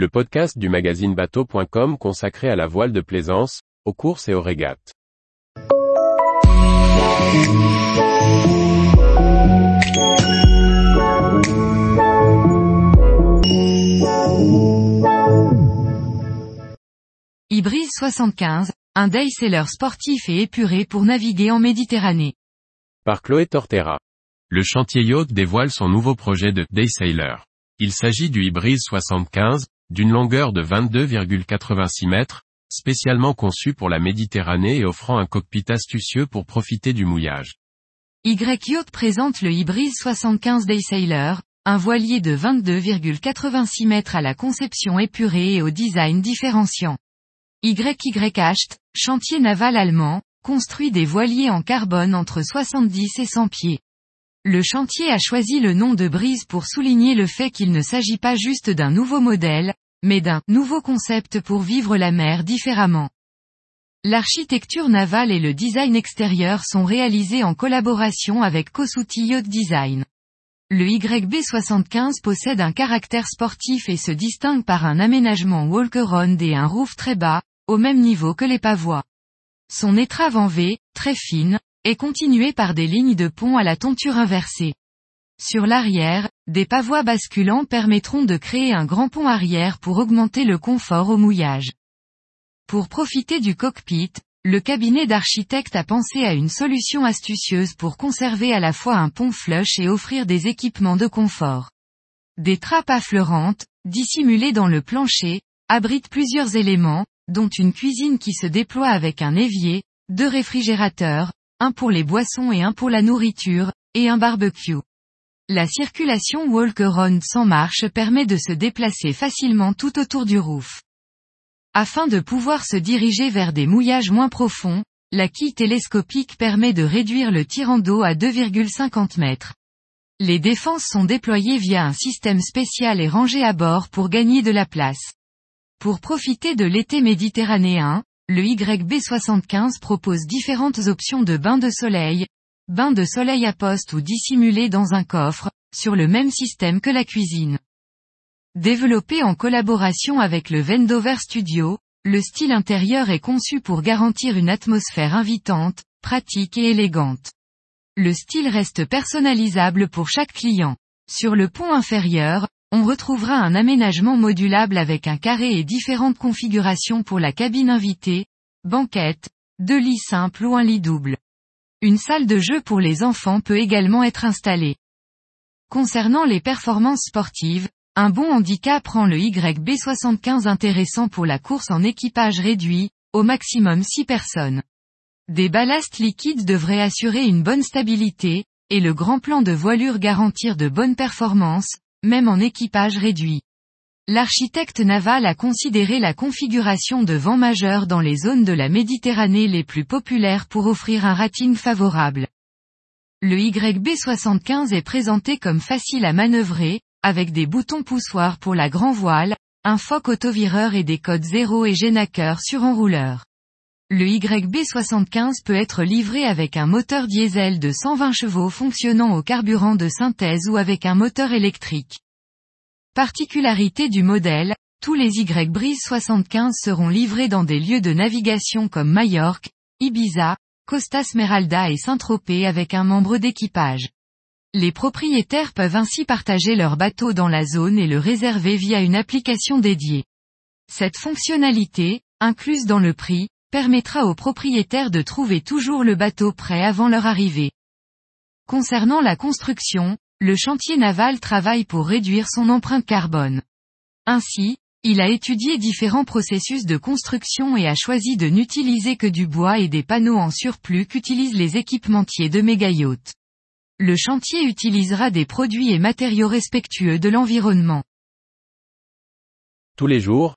le podcast du magazine bateau.com consacré à la voile de plaisance, aux courses et aux régates. Ibris 75, un day-sailor sportif et épuré pour naviguer en Méditerranée. Par Chloé Tortera. Le chantier yacht dévoile son nouveau projet de day-sailor. Il s'agit du Ibris 75, d'une longueur de 22,86 mètres, spécialement conçu pour la Méditerranée et offrant un cockpit astucieux pour profiter du mouillage. Y-Yacht présente le Ibris 75 Daysailor, un voilier de 22,86 mètres à la conception épurée et au design différenciant. YY chantier naval allemand, construit des voiliers en carbone entre 70 et 100 pieds. Le chantier a choisi le nom de Brise pour souligner le fait qu'il ne s'agit pas juste d'un nouveau modèle, mais d'un nouveau concept pour vivre la mer différemment. L'architecture navale et le design extérieur sont réalisés en collaboration avec Kosuti Yacht Design. Le YB75 possède un caractère sportif et se distingue par un aménagement walk-around et un roof très bas, au même niveau que les pavois. Son étrave en V, très fine, est continuée par des lignes de pont à la tonture inversée. Sur l'arrière, des pavois basculants permettront de créer un grand pont arrière pour augmenter le confort au mouillage. Pour profiter du cockpit, le cabinet d'architecte a pensé à une solution astucieuse pour conserver à la fois un pont flush et offrir des équipements de confort. Des trappes affleurantes, dissimulées dans le plancher, abritent plusieurs éléments, dont une cuisine qui se déploie avec un évier, deux réfrigérateurs, un pour les boissons et un pour la nourriture, et un barbecue. La circulation walk-around sans marche permet de se déplacer facilement tout autour du roof. Afin de pouvoir se diriger vers des mouillages moins profonds, la quille télescopique permet de réduire le tirant d'eau à 2,50 mètres. Les défenses sont déployées via un système spécial et rangées à bord pour gagner de la place. Pour profiter de l'été méditerranéen, le YB75 propose différentes options de bain de soleil, bain de soleil à poste ou dissimulé dans un coffre, sur le même système que la cuisine. Développé en collaboration avec le Vendover Studio, le style intérieur est conçu pour garantir une atmosphère invitante, pratique et élégante. Le style reste personnalisable pour chaque client. Sur le pont inférieur, on retrouvera un aménagement modulable avec un carré et différentes configurations pour la cabine invitée, banquette, deux lits simples ou un lit double. Une salle de jeu pour les enfants peut également être installée. Concernant les performances sportives, un bon handicap rend le YB75 intéressant pour la course en équipage réduit, au maximum 6 personnes. Des ballasts liquides devraient assurer une bonne stabilité, et le grand plan de voilure garantir de bonnes performances, même en équipage réduit. L'architecte naval a considéré la configuration de vent majeur dans les zones de la Méditerranée les plus populaires pour offrir un rating favorable. Le YB75 est présenté comme facile à manœuvrer, avec des boutons poussoirs pour la grand voile, un foc autovireur et des codes 0 et génaqueur sur enrouleur. Le YB75 peut être livré avec un moteur diesel de 120 chevaux fonctionnant au carburant de synthèse ou avec un moteur électrique. Particularité du modèle, tous les Y 75 seront livrés dans des lieux de navigation comme Majorque, Ibiza, Costa Smeralda et Saint-Tropez avec un membre d'équipage. Les propriétaires peuvent ainsi partager leur bateau dans la zone et le réserver via une application dédiée. Cette fonctionnalité, incluse dans le prix, permettra aux propriétaires de trouver toujours le bateau prêt avant leur arrivée. Concernant la construction, le chantier naval travaille pour réduire son empreinte carbone. Ainsi, il a étudié différents processus de construction et a choisi de n'utiliser que du bois et des panneaux en surplus qu'utilisent les équipementiers de méga-yachts. Le chantier utilisera des produits et matériaux respectueux de l'environnement. Tous les jours,